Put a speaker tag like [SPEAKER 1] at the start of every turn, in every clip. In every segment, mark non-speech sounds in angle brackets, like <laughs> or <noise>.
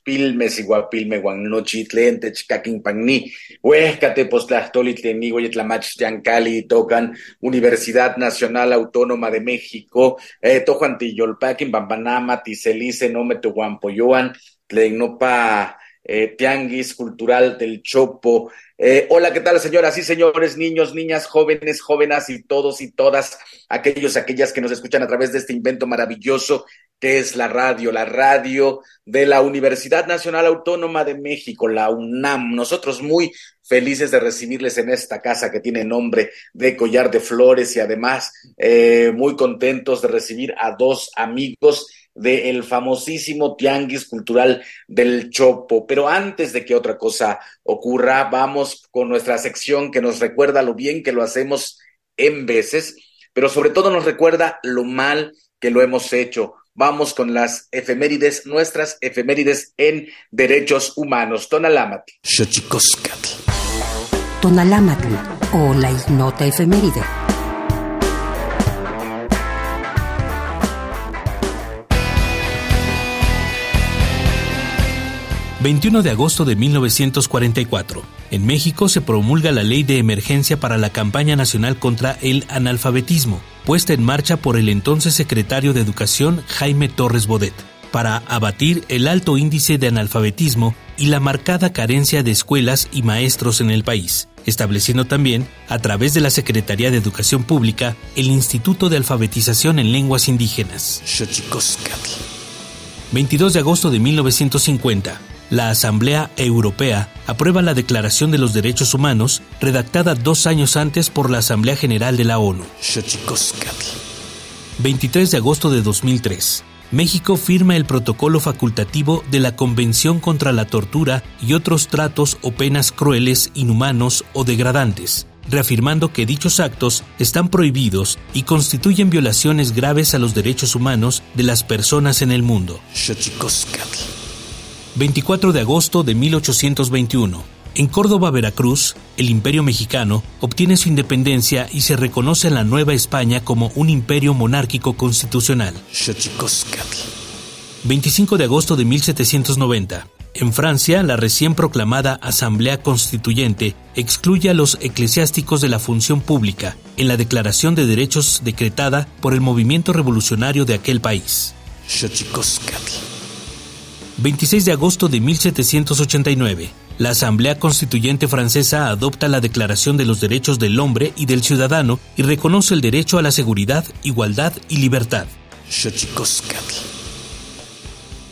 [SPEAKER 1] oquichpilme siguapilme guannochitlen techcaquin pagni huescate postlahtoli tlenigo yetlamach tiancali tocan Universidad Nacional Autónoma de México eh, tojuan tiyolpaquin bambanama tiselice nome tohuampoyoan tlen nopa eh, Tianguis Cultural del Chopo. Eh, hola, ¿qué tal, señoras y señores, niños, niñas, jóvenes, jóvenes y todos y todas aquellos, aquellas que nos escuchan a través de este invento maravilloso que es la radio, la radio de la Universidad Nacional Autónoma de México, la UNAM. Nosotros muy felices de recibirles en esta casa que tiene nombre de Collar de Flores y además eh, muy contentos de recibir a dos amigos del famosísimo Tianguis Cultural del Chopo. Pero antes de que otra cosa ocurra, vamos con nuestra sección que nos recuerda lo bien que lo hacemos en veces, pero sobre todo nos recuerda lo mal que lo hemos hecho. Vamos con las efemérides, nuestras efemérides en derechos humanos. Tonalámatl.
[SPEAKER 2] Tonalámatl o la ignota efeméride.
[SPEAKER 3] 21 de agosto de 1944. En México se promulga la Ley de Emergencia para la Campaña Nacional contra el Analfabetismo, puesta en marcha por el entonces secretario de Educación Jaime Torres Bodet, para abatir el alto índice de analfabetismo y la marcada carencia de escuelas y maestros en el país, estableciendo también, a través de la Secretaría de Educación Pública, el Instituto de Alfabetización en Lenguas Indígenas. 22 de agosto de 1950. La Asamblea Europea aprueba la Declaración de los Derechos Humanos, redactada dos años antes por la Asamblea General de la ONU. 23 de agosto de 2003. México firma el protocolo facultativo de la Convención contra la Tortura y otros tratos o penas crueles, inhumanos o degradantes, reafirmando que dichos actos están prohibidos y constituyen violaciones graves a los derechos humanos de las personas en el mundo. 24 de agosto de 1821. En Córdoba, Veracruz, el Imperio mexicano obtiene su independencia y se reconoce en la Nueva España como un imperio monárquico constitucional. 25 de agosto de 1790. En Francia, la recién proclamada Asamblea Constituyente excluye a los eclesiásticos de la función pública en la Declaración de Derechos decretada por el movimiento revolucionario de aquel país. 26 de agosto de 1789 la Asamblea Constituyente Francesa adopta la Declaración de los Derechos del Hombre y del Ciudadano y reconoce el derecho a la seguridad, igualdad y libertad.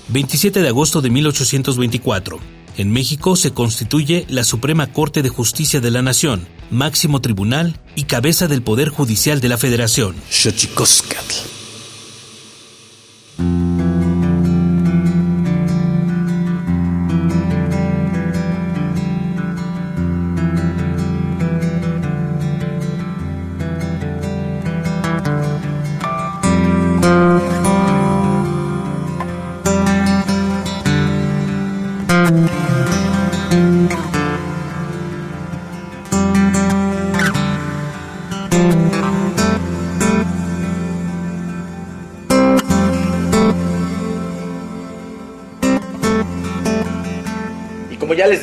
[SPEAKER 3] 27 de agosto de 1824. En México se constituye la Suprema Corte de Justicia de la Nación, máximo tribunal y cabeza del Poder Judicial de la Federación.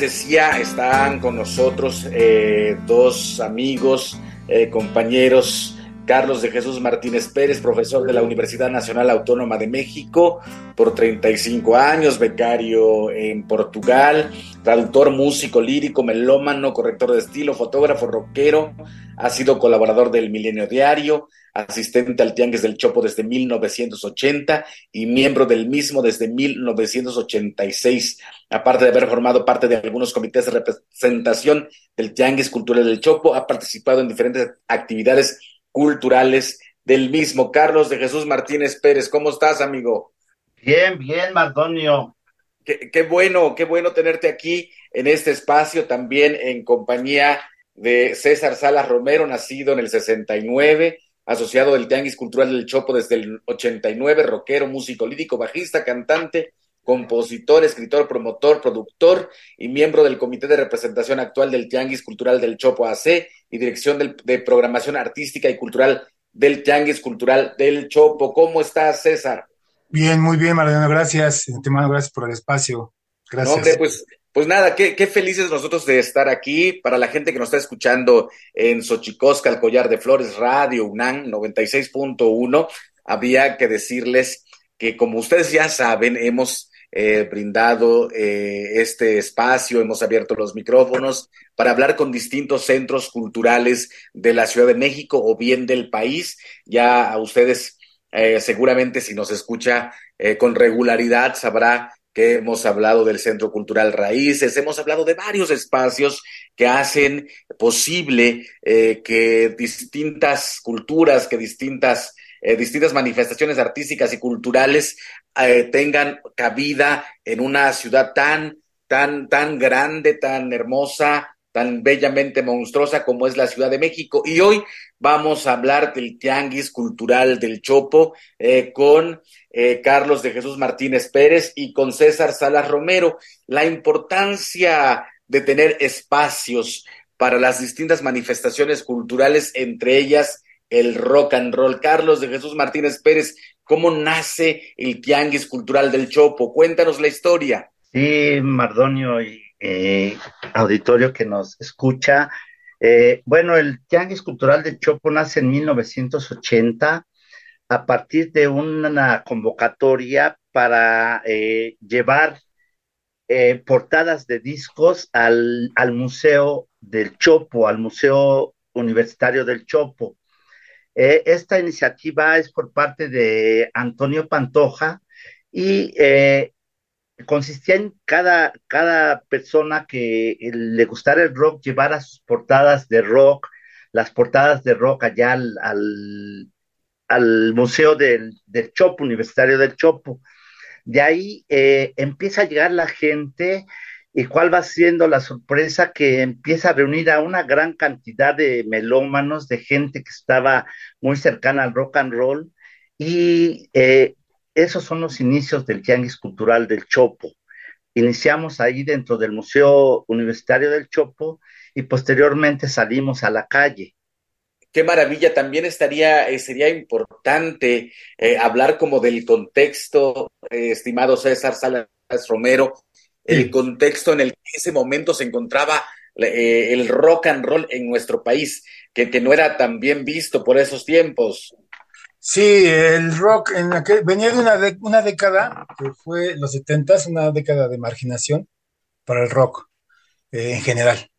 [SPEAKER 1] Decía, están con nosotros eh, dos amigos, eh, compañeros, Carlos de Jesús Martínez Pérez, profesor de la Universidad Nacional Autónoma de México por 35 años, becario en Portugal, traductor, músico, lírico, melómano, corrector de estilo, fotógrafo, rockero, ha sido colaborador del Milenio Diario, asistente al Tianguis del Chopo desde 1980 y miembro del mismo desde 1986, aparte de haber formado parte de algunos comités de representación del Tianguis Cultural del Chopo, ha participado en diferentes actividades culturales del mismo. Carlos de Jesús Martínez Pérez, ¿cómo estás, amigo?
[SPEAKER 4] Bien, bien, Mardonio.
[SPEAKER 1] Qué, qué bueno, qué bueno tenerte aquí en este espacio, también en compañía de César Salas Romero, nacido en el 69, asociado del Tianguis Cultural del Chopo desde el 89, rockero, músico lírico, bajista, cantante, compositor, escritor, promotor, productor y miembro del Comité de Representación Actual del Tianguis Cultural del Chopo AC y Dirección de Programación Artística y Cultural del Tianguis Cultural del Chopo. ¿Cómo estás, César?
[SPEAKER 5] Bien, muy bien, Mariano, gracias. Te mando gracias por el espacio. Gracias.
[SPEAKER 1] No, pues pues nada, qué, felices nosotros de estar aquí. Para la gente que nos está escuchando en Xochicosca, el Collar de Flores, Radio UNAM 96.1, había que decirles que como ustedes ya saben, hemos eh, brindado eh, este espacio, hemos abierto los micrófonos para hablar con distintos centros culturales de la Ciudad de México o bien del país. Ya a ustedes eh, seguramente si nos escucha con regularidad sabrá que hemos hablado del Centro Cultural Raíces, hemos hablado de varios espacios que hacen posible eh, que distintas culturas, que distintas, eh, distintas manifestaciones artísticas y culturales eh, tengan cabida en una ciudad tan, tan, tan grande, tan hermosa, tan bellamente monstruosa como es la Ciudad de México. Y hoy vamos a hablar del Tianguis Cultural del Chopo eh, con eh, Carlos de Jesús Martínez Pérez y con César Salas Romero. La importancia de tener espacios para las distintas manifestaciones culturales, entre ellas el rock and roll. Carlos de Jesús Martínez Pérez, ¿cómo nace el Tianguis Cultural del Chopo? Cuéntanos la historia.
[SPEAKER 4] Sí, Mardonio y eh, auditorio que nos escucha. Eh, bueno, el Tianguis Cultural del Chopo nace en 1980 a partir de una convocatoria para eh, llevar eh, portadas de discos al, al Museo del Chopo, al Museo Universitario del Chopo. esta iniciativa es por parte de Antonio Pantoja, y consistía en cada, cada persona que le gustara el rock llevara sus portadas de rock, las portadas de rock allá al, al, Museo del, del, Chopo, Universitario del Chopo. De ahí eh, empieza a llegar la gente y cuál va siendo la sorpresa que empieza a reunir a una gran cantidad de melómanos, de gente que estaba muy cercana al rock and roll y eh, esos son los inicios del Tianguis Cultural del Chopo. Iniciamos ahí dentro del Museo Universitario del Chopo y posteriormente salimos a la calle.
[SPEAKER 1] Qué maravilla, también estaría, eh, sería importante eh, hablar como del contexto, estimado César Salas Romero, el contexto en el que en ese momento se encontraba el rock and roll en nuestro país, que, que no era tan bien visto por esos tiempos.
[SPEAKER 5] Sí, el rock en venía de una, una década, que fue los setentas, una década de marginación para el rock eh, en general.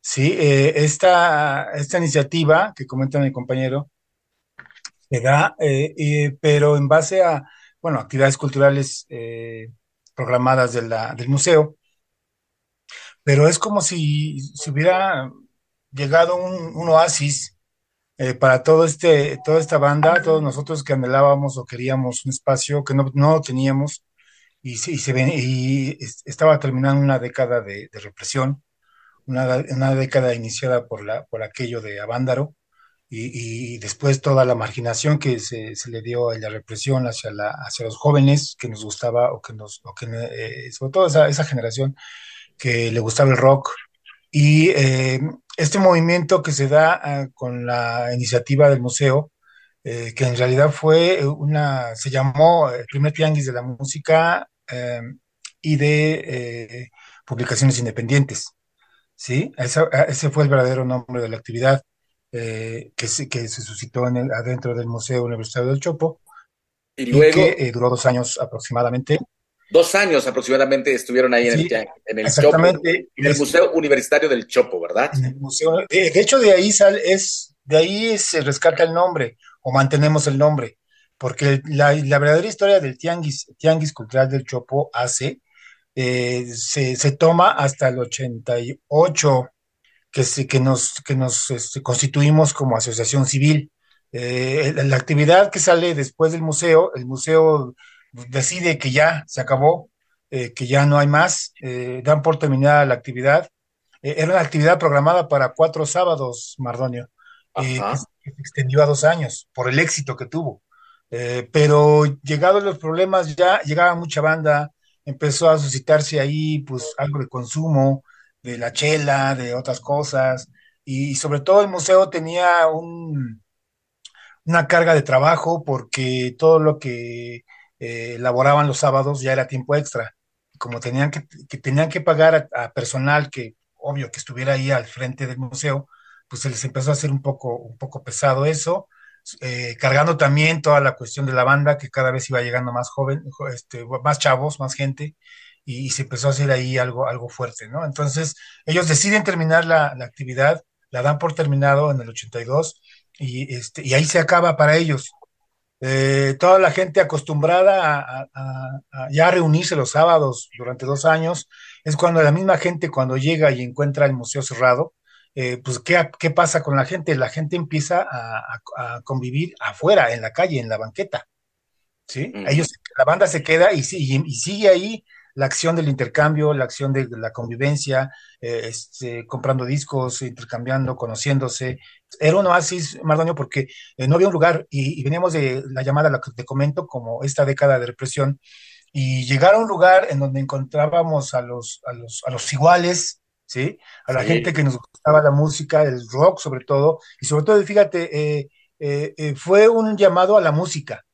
[SPEAKER 5] Sí, eh, esta, esta iniciativa que comenta mi compañero se da, eh, pero en base a, bueno, actividades culturales programadas de la, del museo, pero es como si, si hubiera llegado un oasis eh, para todo este, toda esta banda, todos nosotros que anhelábamos o queríamos un espacio que no, no teníamos y, y, se ven, y estaba terminando una década de, represión, una, una, década iniciada por, la, por aquello de Avándaro y, y después toda la marginación que se, se, le dio a la represión hacia, la, hacia los jóvenes que nos gustaba o que nos, o que, eh, sobre todo esa, esa generación que le gustaba el rock, y eh, este movimiento que se da ah, con la iniciativa del museo, eh, que en realidad fue una, se llamó el primer tianguis de la música eh, y de publicaciones independientes. ¿sí? ese fue el verdadero nombre de la actividad que, se, que se suscitó en el, adentro del Museo Universitario del Chopo. Y luego. que duró dos años aproximadamente
[SPEAKER 1] dos años aproximadamente estuvieron ahí en el, en el Chopo, en el Museo Universitario del Chopo, ¿verdad?
[SPEAKER 5] En el museo, de hecho de ahí sale, es, de ahí se rescata el nombre, o mantenemos el nombre, porque la, verdadera historia del Tianguis, Tianguis Cultural del Chopo hace, eh, se, se, toma hasta el 88, que, se, que nos, que nos este, constituimos como asociación civil. Eh, la actividad que sale después del museo, el museo decide que ya se acabó, eh, que ya no hay más, eh, dan por terminada la actividad. Eh, era una actividad programada para cuatro sábados, Mardonio, que, se extendió a dos años por el éxito que tuvo. pero llegados los problemas, ya llegaba mucha banda, empezó a suscitarse ahí pues algo de consumo, de la chela, de otras cosas, y sobre todo el museo tenía un, una carga de trabajo porque todo lo que eh, elaboraban los sábados ya era tiempo extra. Como tenían que, tenían que pagar a, personal que, obvio, que estuviera ahí al frente del museo, pues se les empezó a hacer un poco, un poco pesado eso, eh, cargando también toda la cuestión de la banda, que cada vez iba llegando más joven, este, más chavos, más gente, y, se empezó a hacer ahí algo, algo fuerte, ¿no? Entonces, ellos deciden terminar la, la actividad, la dan por terminado en el 82, y, este, y ahí se acaba para ellos. Eh, toda la gente acostumbrada a, ya reunirse los sábados durante dos años, es cuando la misma gente cuando llega y encuentra el museo cerrado, eh, pues ¿qué, ¿qué, pasa con la gente? La gente empieza a, convivir afuera, en la calle, en la banqueta. ¿sí? Ellos, la banda se queda y, y sigue ahí la acción del intercambio, la acción de la convivencia, eh, este, comprando discos, intercambiando, conociéndose. Era un oasis, Mardonio, porque eh, no había un lugar y, veníamos de la llamada, la que te comento, como esta década de represión, y llegar a un lugar en donde encontrábamos a los, a los, a los iguales, ¿sí? A la gente que nos gustaba la música, el rock sobre todo, y sobre todo, fíjate, eh, fue un llamado a la música,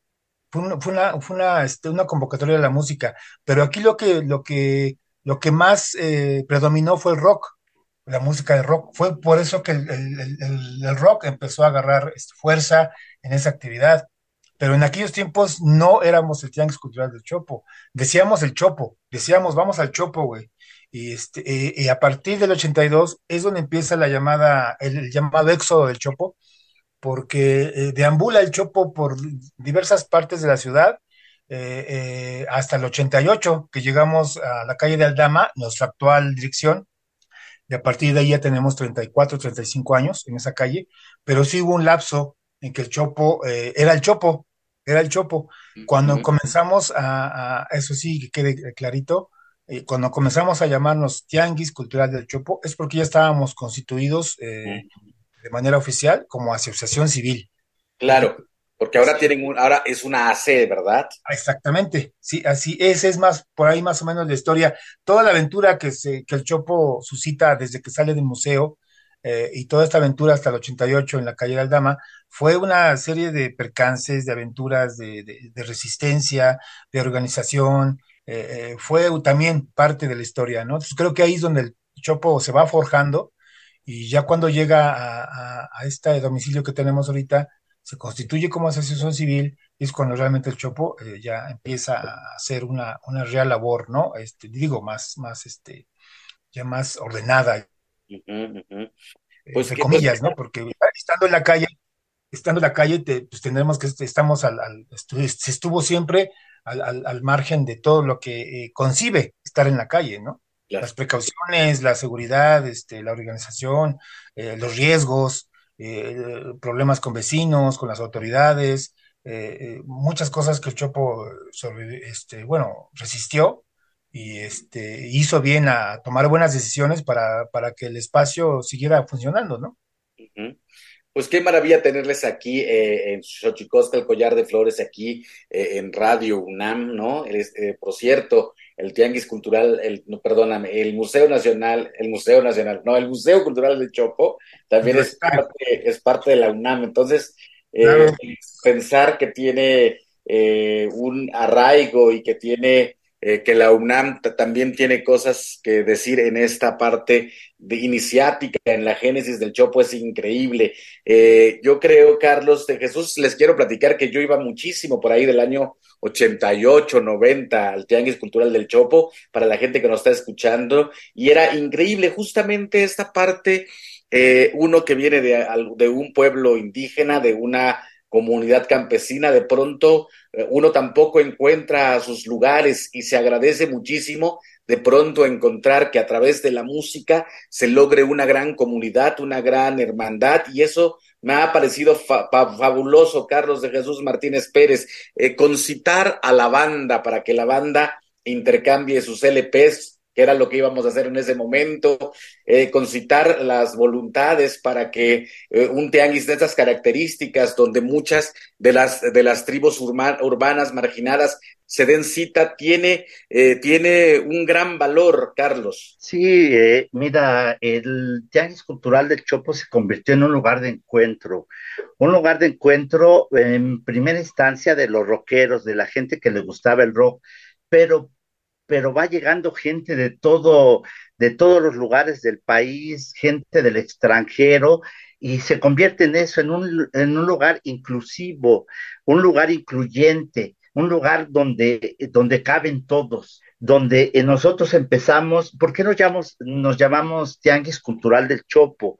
[SPEAKER 5] fue una, fue una, este, una, convocatoria de la música, pero aquí lo que, lo que, lo que más eh, predominó fue el rock, la música de rock. Fue por eso que el, rock empezó a agarrar este, fuerza en esa actividad. Pero en aquellos tiempos no éramos el Tianguis Cultural del Chopo, decíamos el Chopo, decíamos vamos al Chopo, güey. Y, este, eh, y a partir del 82 es donde empieza la llamada, el llamado éxodo del Chopo, porque eh, deambula el Chopo por diversas partes de la ciudad, hasta el 88, que llegamos a la calle de Aldama, nuestra actual dirección, y a partir de ahí ya tenemos 34, 35 años en esa calle, pero sí hubo un lapso en que el Chopo era el Chopo, era el Chopo. Cuando comenzamos a, eso sí, que quede clarito, eh, cuando comenzamos a llamarnos Tianguis Cultural del Chopo, es porque ya estábamos constituidos eh, de manera oficial como asociación civil.
[SPEAKER 1] Claro, porque ahora tienen un, ahora es una AC, ¿verdad?
[SPEAKER 5] Exactamente, sí, así es, es más, por ahí más o menos la historia, toda la aventura que, se, que el Chopo suscita desde que sale del museo, eh, y toda esta aventura hasta el 88 en la calle de Aldama fue una serie de percances, de aventuras de, resistencia, de organización, eh, eh, fue también parte de la historia, ¿no? Entonces creo que ahí es donde el Chopo se va forjando y ya cuando llega a, este domicilio que tenemos ahorita, se constituye como asociación civil y es cuando realmente el Chopo ya empieza a hacer una, una real labor, ¿no? Este, digo, más, más, este, ya más ordenada,
[SPEAKER 1] pues,
[SPEAKER 5] entre comillas, ¿no? Porque estando en la calle, estando en la calle, pues tendremos que estamos al, se estuvo siempre al, margen de todo lo que eh, concibe estar en la calle, ¿no? Las precauciones, la seguridad, este, la organización, eh, los riesgos, eh, problemas con vecinos, con las autoridades, muchas cosas que el Chopo este, bueno, resistió y este, hizo bien a tomar buenas decisiones para, que el espacio siguiera funcionando, ¿no?
[SPEAKER 1] Pues qué maravilla tenerles aquí eh, en Xochicosca, el collar de flores, aquí eh, en Radio UNAM, ¿no? Eh, por cierto, el Tianguis Cultural, el, no, perdóname, el Museo Nacional, el Museo Nacional, no, el Museo Cultural de Chopo también es parte, es parte de la UNAM. Entonces, pensar que tiene un arraigo y que tiene eh, que la UNAM también tiene cosas que decir en esta parte de iniciática, en la génesis del Chopo, es increíble. Eh, yo creo, Carlos de Jesús, les quiero platicar que yo iba muchísimo por ahí del año 88, 90 al Tianguis Cultural del Chopo, para la gente que nos está escuchando, y era increíble justamente esta parte, eh, uno que viene de, de un pueblo indígena, de una comunidad campesina, de pronto eh, uno tampoco encuentra sus lugares y se agradece muchísimo de pronto encontrar que a través de la música se logre una gran comunidad, una gran hermandad y eso me ha parecido fabuloso, Carlos de Jesús Martínez Pérez, eh, concitar a la banda para que la banda intercambie sus LPs que era lo que íbamos a hacer en ese momento, eh, concitar las voluntades para que eh, un tianguis de estas características, donde muchas de las, de las tribus urbanas marginadas se den cita, tiene, eh, tiene un gran valor, Carlos.
[SPEAKER 4] Sí, mira, el tianguis cultural del Chopo se convirtió en un lugar de encuentro, un lugar de encuentro en primera instancia de los rockeros, de la gente que le gustaba el rock, pero pero va llegando gente de todo, de todos los lugares del país, gente del extranjero, y se convierte en eso, en un, en un lugar inclusivo, un lugar incluyente, un lugar donde, donde caben todos, donde nosotros empezamos, ¿por qué nos llamamos, nos llamamos Tianguis Cultural del Chopo?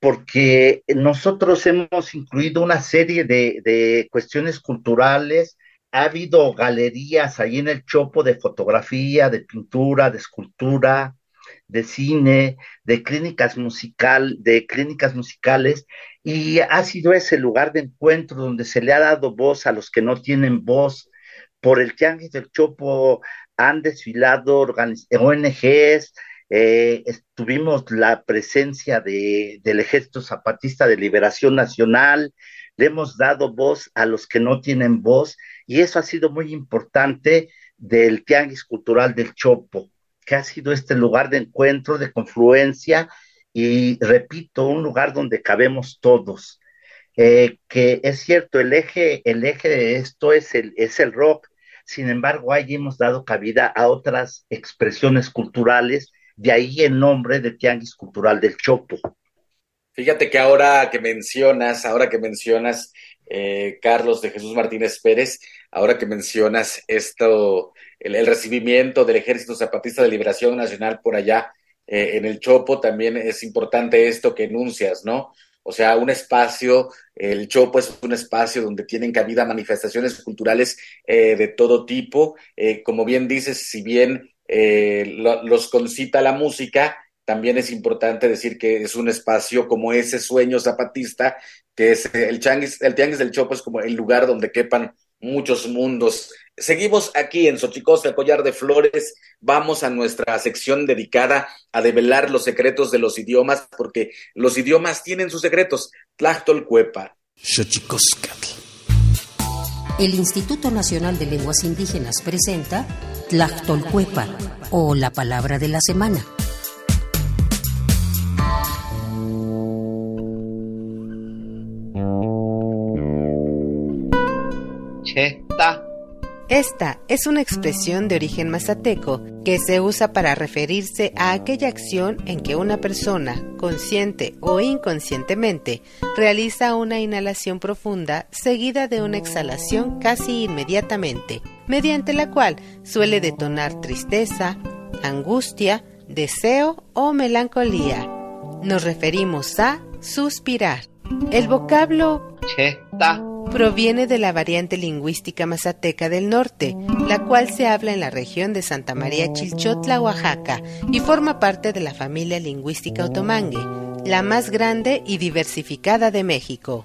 [SPEAKER 4] Porque nosotros hemos incluido una serie de, de cuestiones culturales, ha habido galerías ahí en el Chopo de fotografía, de pintura, de escultura, de cine, de clínicas musical, de clínicas musicales, y ha sido ese lugar de encuentro donde se le ha dado voz a los que no tienen voz. Por el Tianguis del Chopo han desfilado ONGs, eh, tuvimos la presencia de, del Ejército Zapatista de Liberación Nacional, le hemos dado voz a los que no tienen voz y eso ha sido muy importante del Tianguis Cultural del Chopo, que ha sido este lugar de encuentro, de confluencia y, repito, un lugar donde cabemos todos. Eh, que es cierto, el eje, el eje de esto es el, es el rock, sin embargo, ahí hemos dado cabida a otras expresiones culturales, de ahí el nombre de Tianguis Cultural del Chopo.
[SPEAKER 1] Fíjate que ahora que mencionas, ahora que mencionas eh, Carlos de Jesús Martínez Pérez, ahora que mencionas esto, el, recibimiento del Ejército Zapatista de Liberación Nacional por allá eh, en el Chopo, también es importante esto que enuncias, ¿no? o sea, un espacio, el Chopo es un espacio donde tienen cabida manifestaciones culturales eh, de todo tipo. Eh, como bien dices, si bien eh, los concita la música, también es importante decir que es un espacio como ese sueño zapatista, que es el, changuis, el Tianguis del Chopo es como el lugar donde quepan muchos mundos. Seguimos aquí en Xochicosca, el collar de flores. Vamos a nuestra sección dedicada a develar los secretos de los idiomas, porque los idiomas tienen sus secretos. Tlachtolcuepa.
[SPEAKER 2] Xochicoscatl. El Instituto Nacional de Lenguas Indígenas presenta Tlachtolcuepa, o la palabra de la semana.
[SPEAKER 6] Esta es una expresión de origen mazateco que se usa para referirse a aquella acción en que una persona, consciente o inconscientemente, realiza una inhalación profunda seguida de una exhalación casi inmediatamente, mediante la cual suele detonar tristeza, angustia, deseo o melancolía. Nos referimos a suspirar. El vocablo cheta proviene de la variante lingüística mazateca del norte, la cual se habla en la región de Santa María Chilchotla, Oaxaca, y forma parte de la familia lingüística otomangue, la más grande y diversificada de México.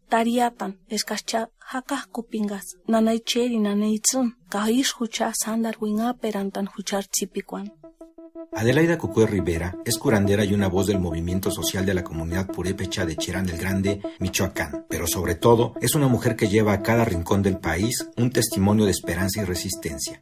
[SPEAKER 7] kahish hucha.
[SPEAKER 8] Adelaida Cucué Rivera es curandera y una voz del movimiento social de la comunidad purépecha de Cherán del Grande, Michoacán, pero sobre todo es una mujer que lleva a cada rincón del país un testimonio de esperanza y resistencia.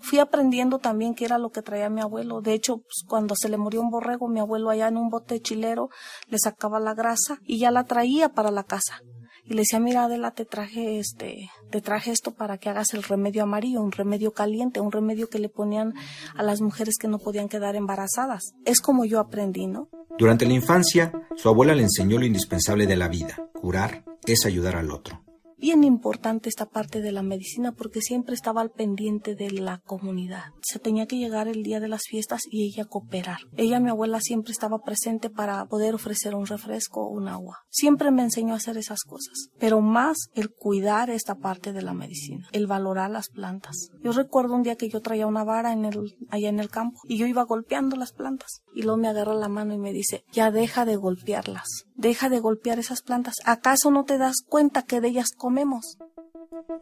[SPEAKER 7] fui aprendiendo también qué era lo que traía mi abuelo. De hecho, pues, cuando se le murió un borrego, mi abuelo allá en un bote chilero le sacaba la grasa y ya la traía para la casa. Y le decía, mira Adela, te traje este, te traje esto para que hagas el remedio amarillo, un remedio caliente, un remedio que le ponían a las mujeres que no podían quedar embarazadas. Es como yo aprendí, ¿no?
[SPEAKER 8] Durante la infancia, su abuela le enseñó lo indispensable de la vida. Curar es ayudar al otro
[SPEAKER 7] bien importante esta parte de la medicina porque siempre estaba al pendiente de la comunidad. Se tenía que llegar el día de las fiestas y ella cooperar. Ella, mi abuela, siempre estaba presente para poder ofrecer un refresco o un agua. Siempre me enseñó a hacer esas cosas, pero más el cuidar esta parte de la medicina, el valorar las plantas. Yo recuerdo un día que yo traía una vara en el, allá en el campo y yo iba golpeando las plantas y luego me agarra la mano y me dice, ya deja de golpearlas, deja de golpear esas plantas. ¿Acaso no te das cuenta que de ellas comemos?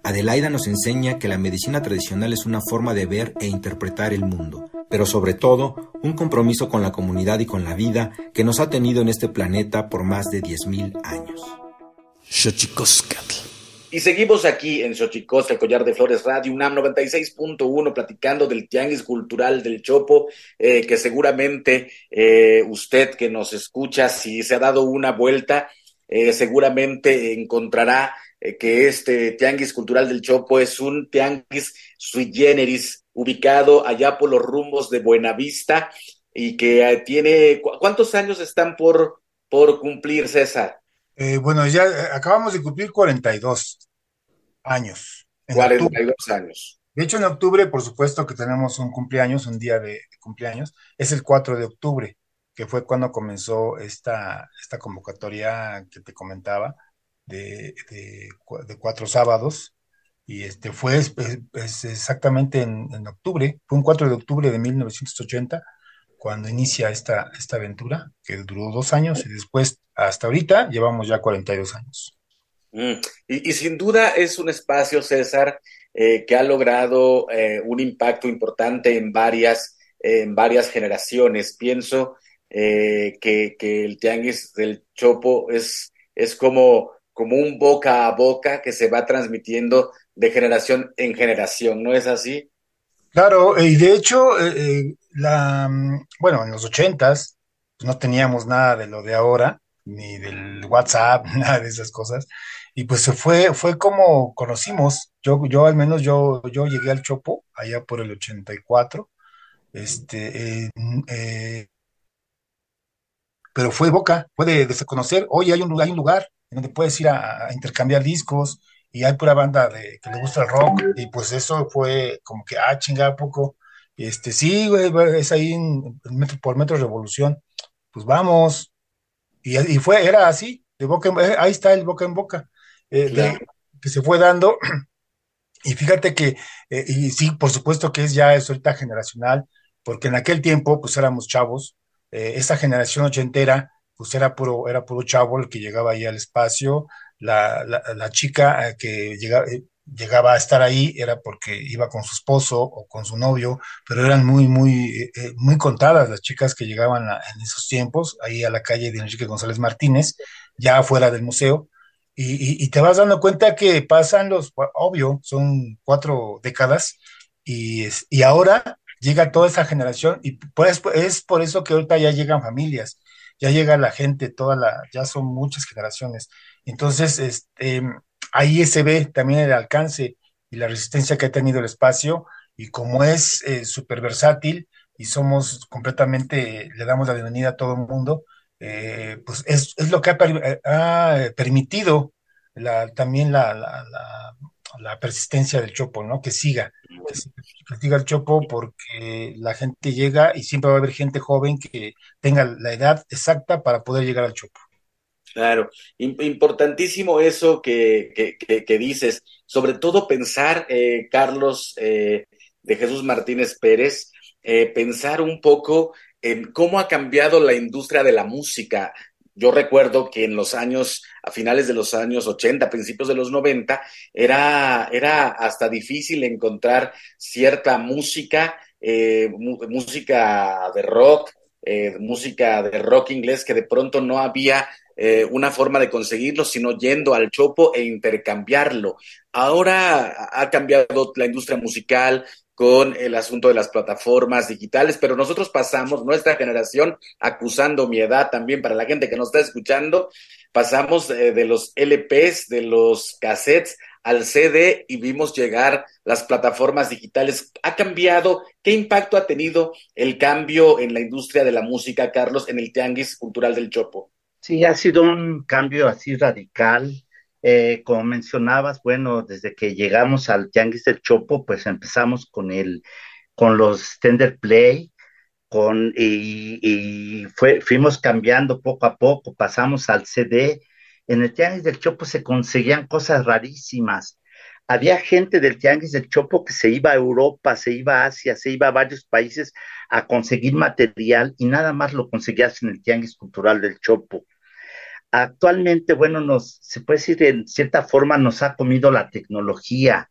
[SPEAKER 8] Adelaida nos enseña que la medicina tradicional es una forma de ver e interpretar el mundo, pero sobre todo un compromiso con la comunidad y con la vida que nos ha tenido en este planeta por más de 10.000 años.
[SPEAKER 1] Y seguimos aquí en Xochicosca, el Collar de Flores Radio, UNAM 96.1, platicando del Tianguis Cultural del Chopo, eh, que seguramente eh, usted que nos escucha, si se ha dado una vuelta, eh, seguramente encontrará que este Tianguis Cultural del Chopo es un Tianguis sui generis, ubicado allá por los rumbos de Buenavista y que tiene, ¿cuántos años están por, por cumplir, César?
[SPEAKER 5] Eh, bueno, ya eh, acabamos de cumplir 42 años.
[SPEAKER 1] 42 años.
[SPEAKER 5] De hecho, en octubre, por supuesto que tenemos un cumpleaños, un día de cumpleaños, es el 4 de octubre, que fue cuando comenzó esta, esta convocatoria que te comentaba de, de, cuatro sábados. Y este fue exactamente en, en, octubre, fue un 4 de octubre de 1980 cuando inicia esta, esta aventura, que duró dos años y después, hasta ahorita, llevamos ya 42 años.
[SPEAKER 1] Mm, y, sin duda es un espacio, César, eh, que ha logrado eh, un impacto importante en varias, en varias generaciones. Pienso eh, que, que, el Tianguis del Chopo es, es como, como un boca a boca que se va transmitiendo de generación en generación, ¿no es así?
[SPEAKER 5] Claro, y de hecho, la, mm, bueno, en los ochentas pues no teníamos nada de lo de ahora, ni del WhatsApp, <laughs> nada de esas cosas. Y pues fue, fue como conocimos. Yo, yo al menos yo, yo llegué al Chopo allá por el 84. Este, eh, pero fue boca, fue de, conocer, oye, hay un, hay un lugar en donde puedes ir a, intercambiar discos y hay pura banda de, que le gusta el rock. Y pues eso fue como que, ah, chinga, poco este, sí, güey, es ahí en, metro, por Metro Revolución. Pues vamos. Y, y fue, era así, de boca en, eh, ahí está el boca en boca, eh, de, que se fue dando. Y fíjate que, eh, y sí, por supuesto que es ya es ahorita generacional, porque en aquel tiempo, pues éramos chavos, eh, esa generación ochentera, pues era puro, era puro chavo el que llegaba ahí al espacio, la, la, chica eh, que llegaba, eh, llegaba a estar ahí era porque iba con su esposo o con su novio, pero eran muy, muy, eh, muy contadas las chicas que llegaban en esos tiempos, ahí a la calle de Enrique González Martínez, ya afuera del museo, y, te vas dando cuenta que pasan los, obvio, son cuatro décadas, y, y ahora llega toda esa generación, y pues, es por eso que ahorita ya llegan familias, ya llega la gente, toda la, ya son muchas generaciones. Entonces, este, ahí se ve también el alcance y la resistencia que ha tenido el espacio, y como es eh, súper versátil y somos completamente, le damos la bienvenida a todo el mundo, eh, pues es, es, lo que ha, ha permitido también la, persistencia del Chopo, ¿no? Que siga, que siga el Chopo porque la gente llega y siempre va a haber gente joven que tenga la edad exacta para poder llegar al Chopo.
[SPEAKER 1] Claro, importantísimo eso que, que, que, dices, sobre todo pensar, eh, Carlos eh, de Jesús Martínez Pérez, eh, pensar un poco en cómo ha cambiado la industria de la música. Yo recuerdo que en los años, a finales de los años 80, principios de los 90, era, era hasta difícil encontrar cierta música, eh, música de rock, eh, música de rock inglés, que de pronto no había eh, una forma de conseguirlo, sino yendo al chopo e intercambiarlo. Ahora ha cambiado la industria musical, con el asunto de las plataformas digitales, pero nosotros pasamos, nuestra generación, acusando mi edad también para la gente que nos está escuchando, pasamos eh, de los LPs, de los cassettes al CD y vimos llegar las plataformas digitales. ¿Ha cambiado? ¿Qué impacto ha tenido el cambio en la industria de la música, Carlos, en el Tianguis Cultural del Chopo?
[SPEAKER 4] Sí, ha sido un cambio así radical eh, como mencionabas, bueno, desde que llegamos al Tianguis del Chopo, pues empezamos con el, con los Tender Play, con, y, fue, fuimos cambiando poco a poco, pasamos al CD. En el Tianguis del Chopo se conseguían cosas rarísimas. Había gente del Tianguis del Chopo que se iba a Europa, se iba a Asia, se iba a varios países a conseguir material y nada más lo conseguías en el Tianguis Cultural del Chopo actualmente, bueno, nos, se puede decir, en cierta forma nos ha comido la tecnología.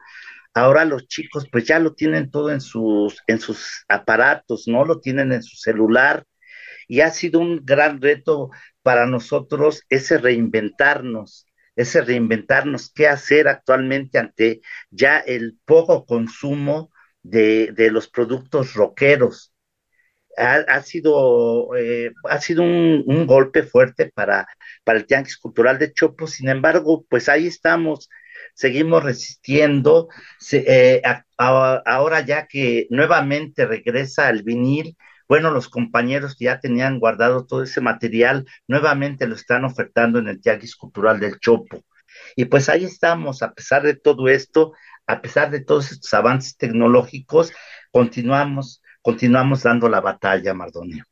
[SPEAKER 4] Ahora los chicos pues ya lo tienen todo en sus, en sus aparatos, ¿no? Lo tienen en su celular y ha sido un gran reto para nosotros ese reinventarnos, ese reinventarnos, qué hacer actualmente ante ya el poco consumo de, de los productos rockeros ha, ha sido, eh, ha sido un, un, golpe fuerte para, para el Tianguis Cultural de Chopo, sin embargo, pues ahí estamos, seguimos resistiendo, se, eh, ahora ya que nuevamente regresa el vinil, bueno, los compañeros que ya tenían guardado todo ese material, nuevamente lo están ofertando en el Tianguis Cultural del Chopo. Y pues ahí estamos, a pesar de todo esto, a pesar de todos estos avances tecnológicos, continuamos continuamos dando la batalla, Mardonio.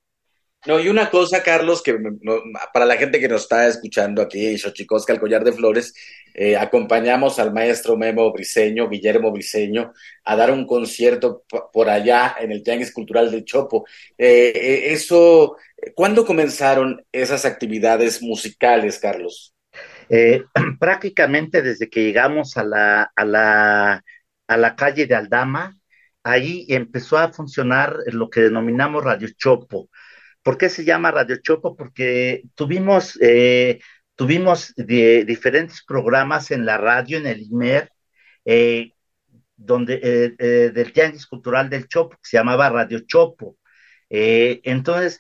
[SPEAKER 1] No, y una cosa, Carlos, que no, para la gente que nos está escuchando aquí, Xochicosca, el collar de flores, eh, acompañamos al maestro Memo Briseño, Guillermo Briseño, a dar un concierto por allá en el Tianguis Cultural del Chopo. Eh, eh, eso, ¿cuándo comenzaron esas actividades musicales, Carlos?
[SPEAKER 4] Eh, <clears throat> prácticamente desde que llegamos a la, a la, a la calle de Aldama, ahí empezó a funcionar lo que denominamos Radio Chopo. ¿Por qué se llama Radio Chopo? Porque tuvimos, eh, tuvimos diferentes programas en la radio, en el IMER, eh, donde, eh, del Tianguis Cultural del Chopo, que se llamaba Radio Chopo. Entonces,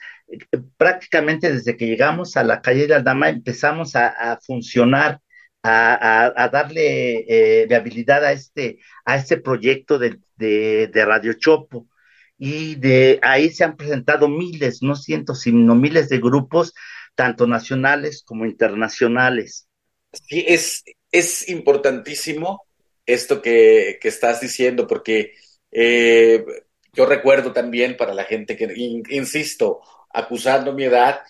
[SPEAKER 4] prácticamente desde que llegamos a la calle de Aldama empezamos a funcionar a, a, darle eh, viabilidad a este, a este proyecto de, de, Radio Chopo. Y de ahí se han presentado miles, no cientos, sino miles de grupos, tanto nacionales como internacionales.
[SPEAKER 1] Sí, es, es importantísimo esto que, que estás diciendo, porque eh, yo recuerdo también para la gente que, in, insisto, acusando mi edad,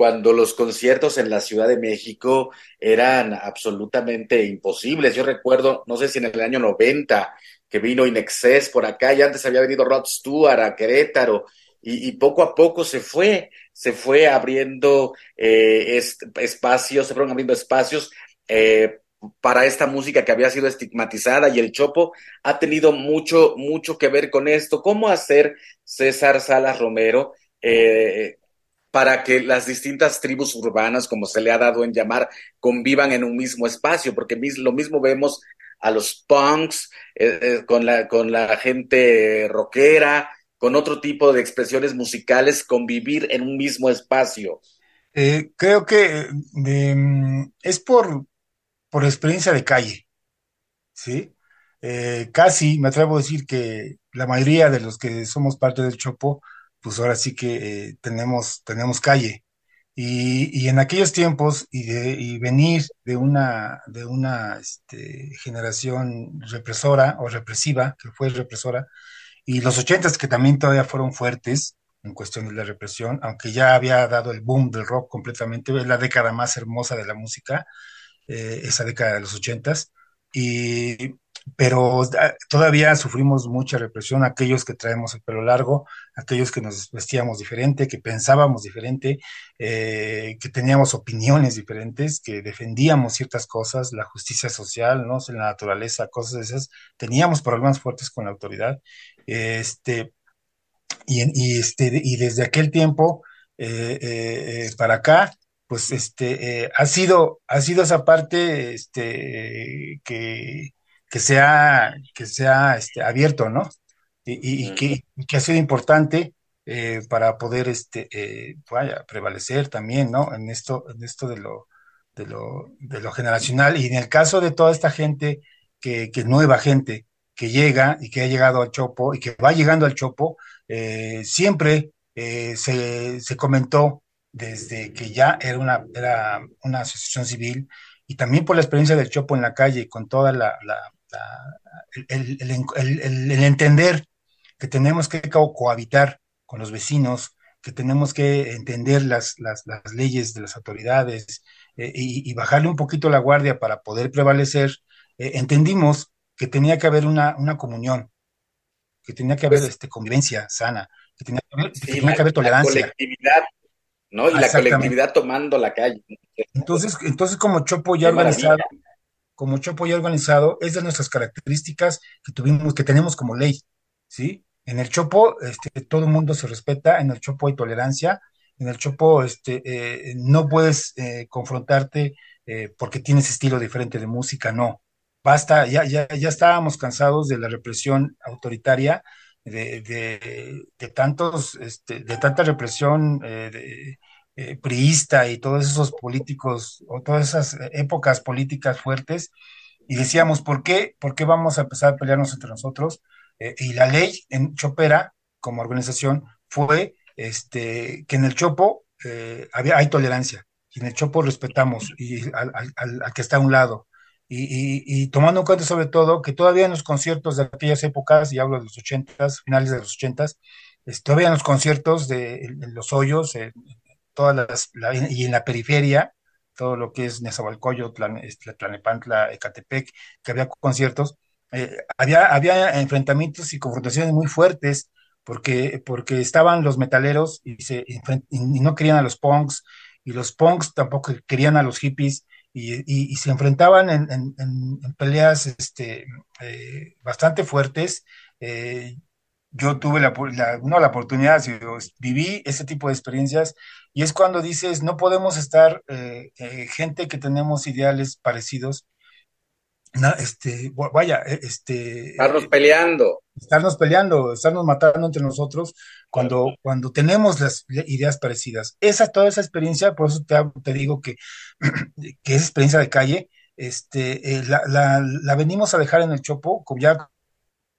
[SPEAKER 1] cuando los conciertos en la Ciudad de México eran absolutamente imposibles. Yo recuerdo, no sé si en el año 90, que vino Inexcess por acá, y antes había venido Rod Stewart a Querétaro, y, poco a poco se fue, se fue abriendo eh, espacios, se fueron abriendo espacios eh, para esta música que había sido estigmatizada y el Chopo ha tenido mucho, mucho que ver con esto. ¿Cómo hacer César Salas Romero eh, para que las distintas tribus urbanas, como se le ha dado en llamar, convivan en un mismo espacio? Porque lo mismo vemos a los punks con, la, con la gente rockera, con otro tipo de expresiones musicales convivir en un mismo espacio?
[SPEAKER 5] Eh, creo que mm, es por, por experiencia de calle, ¿sí? Eh, casi me atrevo a decir que la mayoría de los que somos parte del Chopo, pues ahora sí que eh, tenemos, tenemos calle. Y, en aquellos tiempos, y, de, y venir de una, de una este, generación represora o represiva, que fue represora, y los ochentas que también todavía fueron fuertes en cuestión de la represión, aunque ya había dado el boom del rock completamente, es la década más hermosa de la música, eh, esa década de los ochentas, y pero ah, todavía sufrimos mucha represión, aquellos que traemos el pelo largo, aquellos que nos vestíamos diferente, que pensábamos diferente, eh, que teníamos opiniones diferentes, que defendíamos ciertas cosas, la justicia social, ¿no? la naturaleza, cosas de esas, teníamos problemas fuertes con la autoridad este, y, este, y desde aquel tiempo eh, eh, para acá, pues este, ha, sido, ha sido esa parte este, que, que se ha, que este, abierto, ¿no? Y, que, ha sido importante para poder este, vaya, prevalecer también, ¿no? En esto, en esto de lo, de lo, de lo generacional. Y en el caso de toda esta gente, que, que nueva gente, que llega y que ha llegado al Chopo y que va llegando al Chopo, eh, siempre eh, se, comentó desde que ya era una, era una asociación civil y también por la experiencia del Chopo en la calle, con toda la, el, entender que tenemos que cohabitar con los vecinos, que tenemos que entender las, las, leyes de las autoridades eh, y, bajarle un poquito la guardia para poder prevalecer, entendimos que tenía que haber una, una comunión, que tenía que haber pues este, convivencia sana, que tenía que haber, tenía que haber tolerancia.
[SPEAKER 1] La colectividad, ¿no? Y la colectividad tomando la calle.
[SPEAKER 5] Entonces, entonces como Chopo ya organizado, como Chopo ya organizado, es de nuestras características que tuvimos, que tenemos como ley, ¿sí? En el Chopo, este, todo el mundo se respeta, en el Chopo hay tolerancia, en el Chopo, este, eh, no puedes eh, confrontarte eh, porque tienes estilo diferente de música, no basta, ya, ya, ya estábamos cansados de la represión autoritaria, de, de, tantos, este, de tanta represión eh, eh, priista y todos esos políticos, o todas esas épocas políticas fuertes, y decíamos, ¿por qué? ¿Por qué vamos a empezar a pelearnos entre nosotros? Eh, y la ley en Chopera, como organización, fue este, que en el Chopo había, hay tolerancia, y en el Chopo respetamos y al, al que está a un lado y, tomando en cuenta sobre todo que todavía en los conciertos de aquellas épocas, y hablo de los ochentas, finales de los ochentas, todavía en los conciertos de los hoyos, todas las, y en la periferia, todo lo que es Nezahualcóyotl, Tlanepantla, Ecatepec, que había conciertos, eh, había, había enfrentamientos y confrontaciones muy fuertes, porque, porque estaban los metaleros y, se, y no querían a los punks, y los punks tampoco querían a los hippies, y, se enfrentaban en, peleas este, eh, bastante fuertes. Eh, yo tuve la, no la oportunidad, sino viví ese tipo de experiencias y es cuando dices, no podemos estar eh, gente que tenemos ideales parecidos este, vaya, e, este...
[SPEAKER 1] Estarnos peleando.
[SPEAKER 5] Estarnos peleando, estarnos matando entre nosotros cuando, cuando tenemos las ideas parecidas. Esa, toda esa experiencia, por eso te, te digo que, <clears throat> que es experiencia de calle, este, eh, la, la, la, venimos a dejar en el Chopo, ya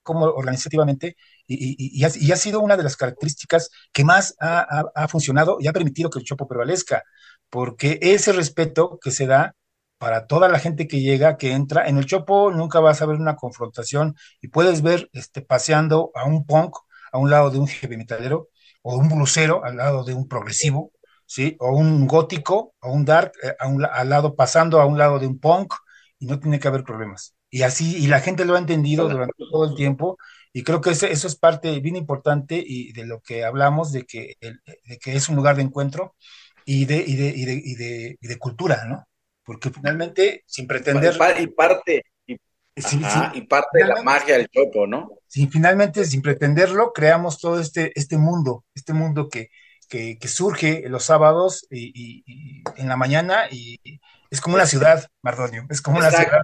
[SPEAKER 5] como organizativamente, y, y, ha, sido una de las características que más ha, ha, ha funcionado y ha permitido que el Chopo prevalezca, porque ese respeto que se da para toda la gente que llega, que entra. En el Chopo nunca vas a ver una confrontación y puedes ver este, paseando a un punk a un lado de un heavy metalero o un blusero al lado de un progresivo, ¿sí? O un gótico, o un dark, eh, a un, al lado, pasando a un lado de un punk, y no tiene que haber problemas. Y así, y la gente lo ha entendido durante todo el tiempo, y creo que eso, eso es parte bien importante y de lo que hablamos, de que, de que es un lugar de encuentro y de, y de, y de, y de, y de cultura, ¿no? Porque finalmente, sin pretender...
[SPEAKER 1] Y parte, y, y parte de la magia del chopo, ¿no?
[SPEAKER 5] Sí, finalmente, sin pretenderlo, creamos todo este, este mundo, este mundo que, que, que surge los sábados y, en la mañana y es como una ciudad, Mardonio, es como una ciudad.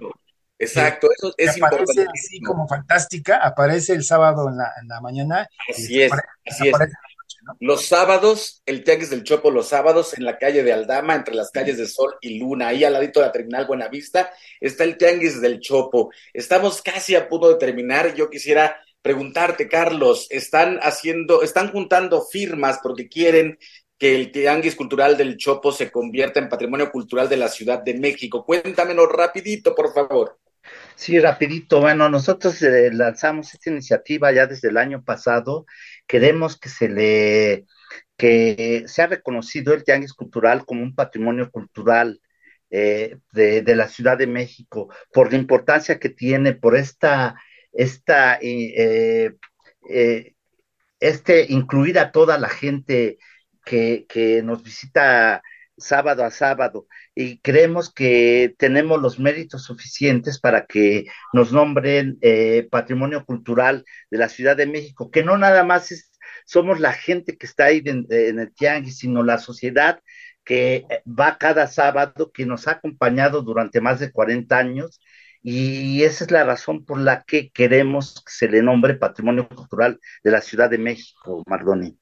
[SPEAKER 1] Exacto, eso es
[SPEAKER 5] aparece así como fantástica, aparece el sábado en la, en la mañana.
[SPEAKER 1] Así es, así es. Los sábados, el Tianguis del Chopo, los sábados en la calle de Aldama, entre las calles de Sol y Luna, ahí al ladito de la terminal Buenavista, está el Tianguis del Chopo. Estamos casi a punto de terminar. Yo quisiera preguntarte, Carlos, están haciendo, están juntando firmas porque quieren que el Tianguis Cultural del Chopo se convierta en patrimonio cultural de la Ciudad de México. Cuéntamelo rapidito, por favor.
[SPEAKER 4] Sí, rapidito. Bueno, nosotros eh, lanzamos esta iniciativa ya desde el año pasado. Queremos que se le que sea reconocido el tianguis cultural como un patrimonio cultural eh, de, la Ciudad de México por la importancia que tiene, por esta, esta eh, este incluir a toda la gente que, que nos visita sábado a sábado y creemos que tenemos los méritos suficientes para que nos nombren eh, patrimonio cultural de la Ciudad de México, que no nada más somos la gente que está ahí en, el tianguis, sino la sociedad que va cada sábado, que nos ha acompañado durante más de 40 años y esa es la razón por la que queremos que se le nombre Patrimonio Cultural de la Ciudad de México, Mardoni.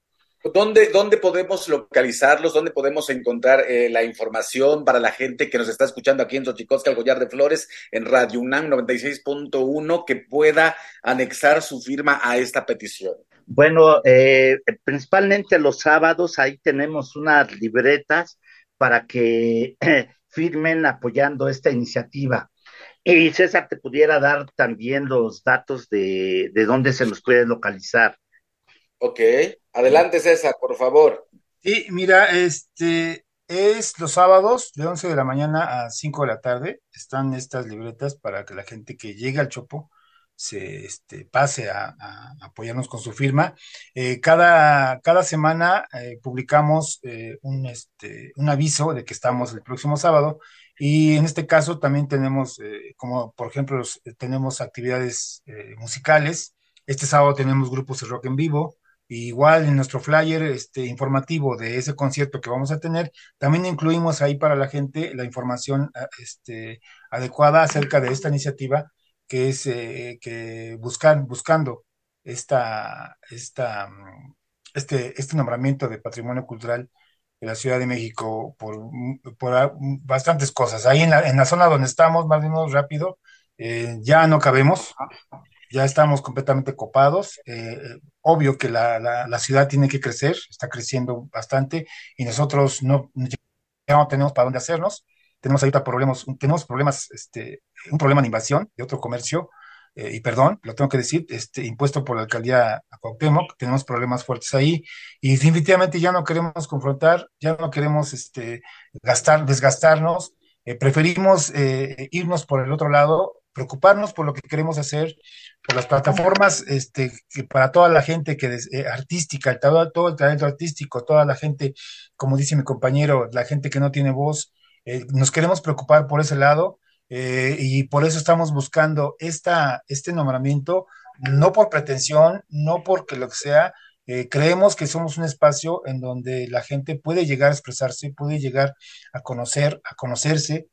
[SPEAKER 1] ¿Dónde, ¿Dónde podemos localizarlos? ¿Dónde podemos encontrar eh, la información para la gente que nos está escuchando aquí en Xochicosca, el Collar de Flores, en Radio UNAM 96.1, que pueda anexar su firma a esta petición?
[SPEAKER 4] Bueno, eh, principalmente los sábados, ahí tenemos unas libretas para que <clears throat> firmen apoyando esta iniciativa. Y César te pudiera dar también los datos de, de dónde se los puede localizar.
[SPEAKER 1] Ok, adelante César, por favor.
[SPEAKER 5] Sí, mira, este es los sábados de 11 de la mañana a 5 de la tarde. Están estas libretas para que la gente que llegue al Chopo se este, pase a, apoyarnos con su firma. Eh, cada, cada semana eh, publicamos eh, un, este, un aviso de que estamos el próximo sábado y en este caso también tenemos, como por ejemplo, tenemos actividades musicales. Este sábado tenemos grupos de rock en vivo. Igual en nuestro flyer este, informativo de ese concierto que vamos a tener, también incluimos ahí para la gente la información ah, este, adecuada acerca de esta iniciativa que es eh, que buscar, buscando esta, esta, este, este nombramiento de patrimonio cultural de la Ciudad de México por, por ah, bastantes cosas. Ahí en la, en la zona donde estamos, más o menos rápido, eh, ya no cabemos ya estamos completamente copados. Eh, obvio que la, la, ciudad tiene que crecer, está creciendo bastante y nosotros no, ya no tenemos para dónde hacernos. Tenemos ahorita problemas, tenemos problemas, este, un problema de invasión de otro comercio, eh, y perdón, lo tengo que decir, este, impuesto por la alcaldía a Cuauhtémoc, tenemos problemas fuertes ahí, y definitivamente ya no queremos confrontar, ya no queremos este, gastar, desgastarnos, eh, preferimos irnos por el otro lado, preocuparnos por lo que queremos hacer, por las plataformas este, para toda la gente que eh, artística, todo, todo, el talento artístico, toda la gente, como dice mi compañero, la gente que no tiene voz, eh, nos queremos preocupar por ese lado eh, y por eso estamos buscando esta, este nombramiento, no por pretensión, no porque lo que sea, creemos que somos un espacio en donde la gente puede llegar a expresarse, puede llegar a conocer, a conocerse,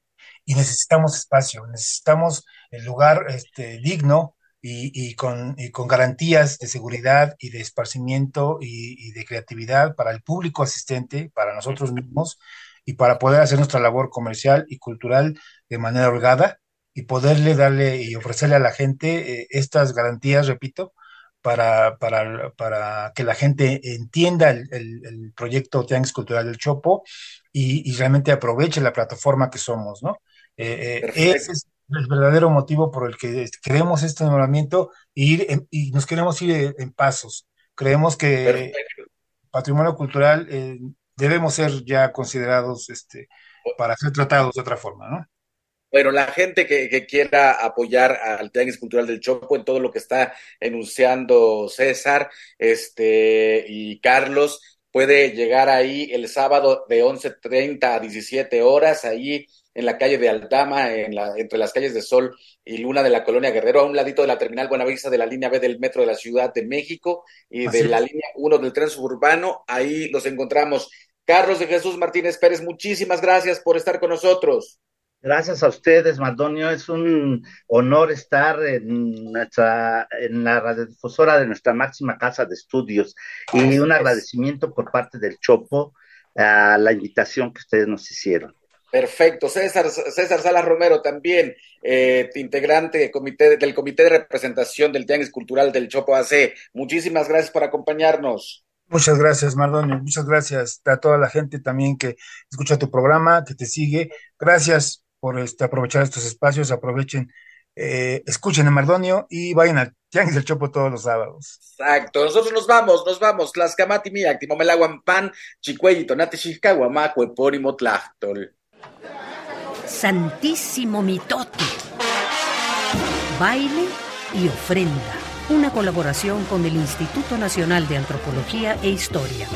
[SPEAKER 5] y necesitamos espacio, necesitamos el lugar este, digno y, con, con, garantías de seguridad y de esparcimiento y, de creatividad para el público asistente, para nosotros mismos y para poder hacer nuestra labor comercial y cultural de manera holgada y poderle darle y ofrecerle a la gente eh, estas garantías, repito, para, para, para, que la gente entienda el, el, proyecto Tianguis Cultural del Chopo y, y, realmente aproveche la plataforma que somos, ¿no? Eh, eh, ese es el verdadero motivo por el que queremos este nombramiento y, ir y nos queremos ir en, pasos. Creemos que patrimonio cultural eh, debemos ser ya considerados este, para ser tratados de otra forma, ¿no?
[SPEAKER 1] Bueno, la gente que, quiera apoyar al Tianguis Cultural del Chopo en todo lo que está enunciando César este, y Carlos, puede llegar ahí el sábado de 11.30 a 17 horas, ahí en la calle de Aldama, en la, entre las calles de Sol y Luna de la Colonia Guerrero, a un ladito de la terminal Buenavista de la línea B del Metro de la Ciudad de México y de la línea 1 del tren suburbano. Ahí los encontramos. Carlos de Jesús Martínez Pérez, muchísimas gracias por estar con nosotros.
[SPEAKER 4] Gracias a ustedes, Mardonio. Es un honor estar en nuestra, en la radiodifusora de nuestra máxima casa de estudios y un agradecimiento por parte del Chopo a la invitación que ustedes nos hicieron.
[SPEAKER 1] Perfecto. César, César Salas Romero también, eh, integrante del comité, del comité de representación del Tianguis Cultural del Chopo AC. Muchísimas gracias por acompañarnos.
[SPEAKER 5] Muchas gracias, Mardonio. Muchas gracias a toda la gente también que escucha tu programa, que te sigue. Gracias por este, aprovechar estos espacios, aprovechen, eh, escuchen a Mardonio y vayan al Tianguis del Chopo todos los sábados.
[SPEAKER 1] Exacto, nosotros nos vamos, nos vamos, Tlaxcamati Miak, Timomelaguan Pan, Chicuey, Tonate Xixcahuamaco, Epónimo Tlachtol.
[SPEAKER 2] Santísimo Mitote. Baile y ofrenda. Una colaboración con el Instituto Nacional de Antropología e Historia.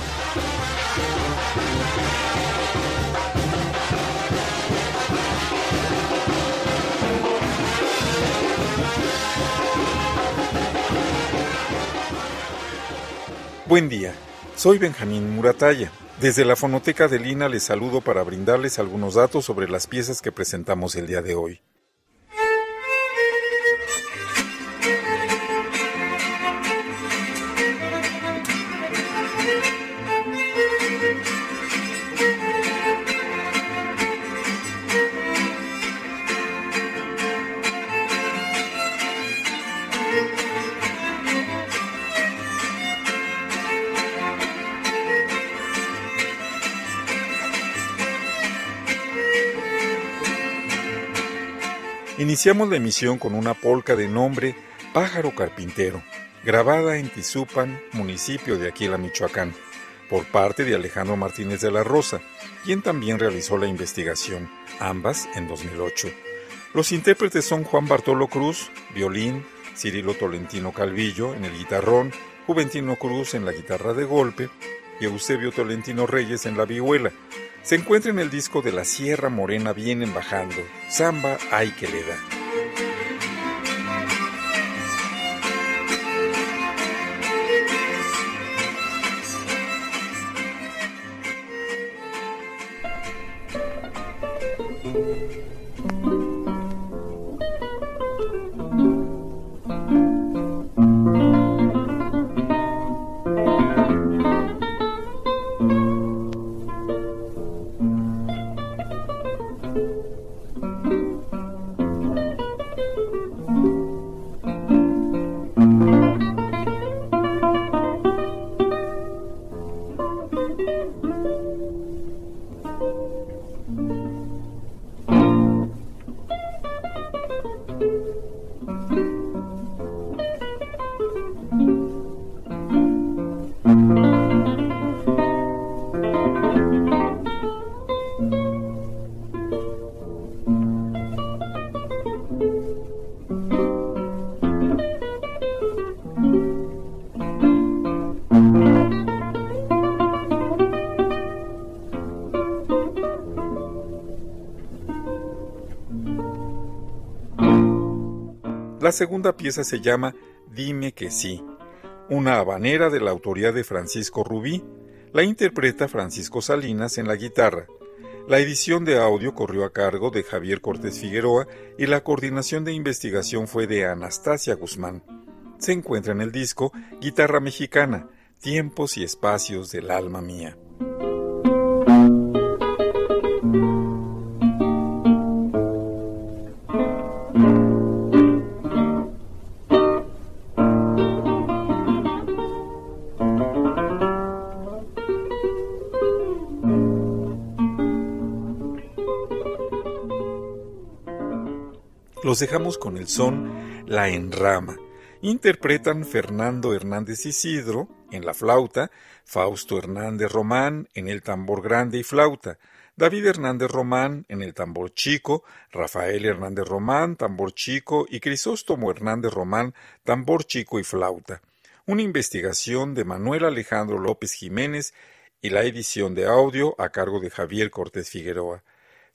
[SPEAKER 9] Buen día, soy Benjamín Murataya. Desde la fonoteca de Lina les saludo para brindarles algunos datos sobre las piezas que presentamos el día de hoy. Iniciamos la emisión con una polca de nombre Pájaro Carpintero, grabada en Tizupan, municipio de Aquila, Michoacán, por parte de Alejandro Martínez de la Rosa, quien también realizó la investigación, ambas en 2008. Los intérpretes son Juan Bartolo Cruz, violín, Cirilo Tolentino Calvillo en el guitarrón, Juventino Cruz en la guitarra de golpe y Eusebio Tolentino Reyes en la vihuela, se encuentra en el disco de La Sierra Morena Vienen Bajando, Samba Hay que le da. La segunda pieza se llama Dime que sí, una habanera de la autoría de Francisco Rubí. La interpreta Francisco Salinas en la guitarra. La edición de audio corrió a cargo de Javier Cortés Figueroa y la coordinación de investigación fue de Anastasia Guzmán. Se encuentra en el disco Guitarra Mexicana, Tiempos y Espacios del Alma Mía. Los dejamos con el son La Enrama. Interpretan Fernando Hernández Isidro, En la flauta, Fausto Hernández Román en el tambor grande y flauta, David Hernández Román en el tambor chico, Rafael Hernández Román, tambor chico y Crisóstomo Hernández Román, tambor chico y flauta. Una investigación de Manuel Alejandro López Jiménez y la edición de audio a cargo de Javier Cortés Figueroa.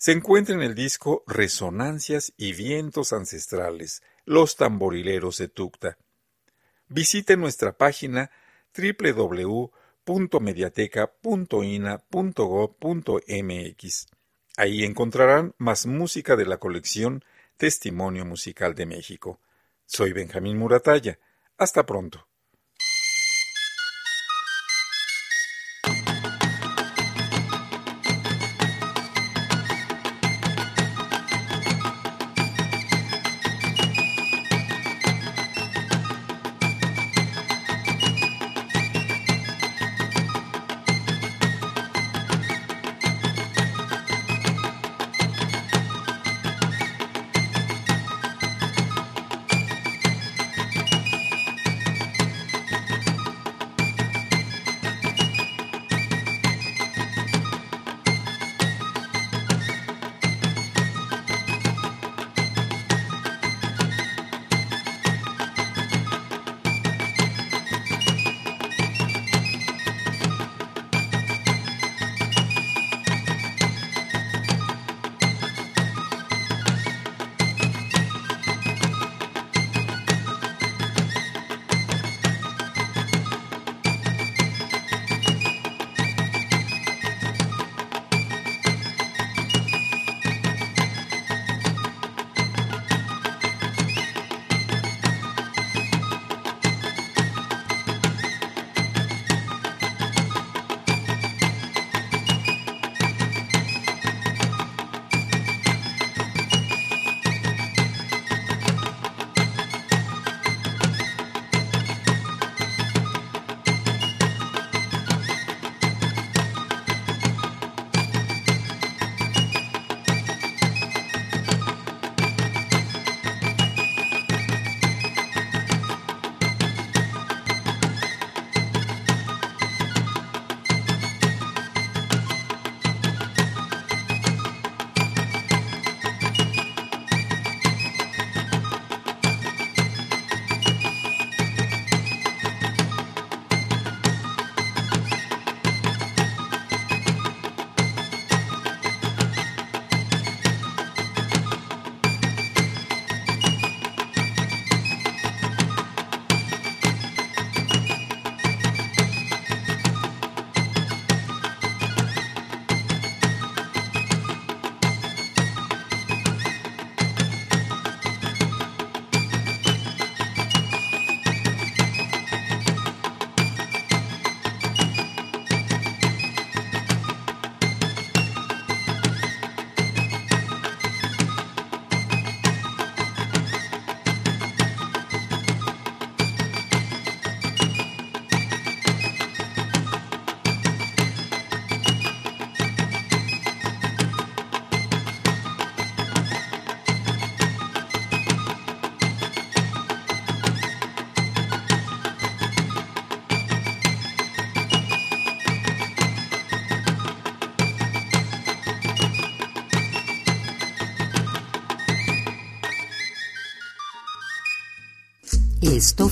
[SPEAKER 9] Se encuentra en el disco Resonancias y Vientos Ancestrales, Los Tamborileros de Tucta. Visite nuestra página www.mediateca.ina.gov.mx. Ahí encontrarán más música de la colección Testimonio Musical de México. Soy Benjamín Muratalla. Hasta pronto.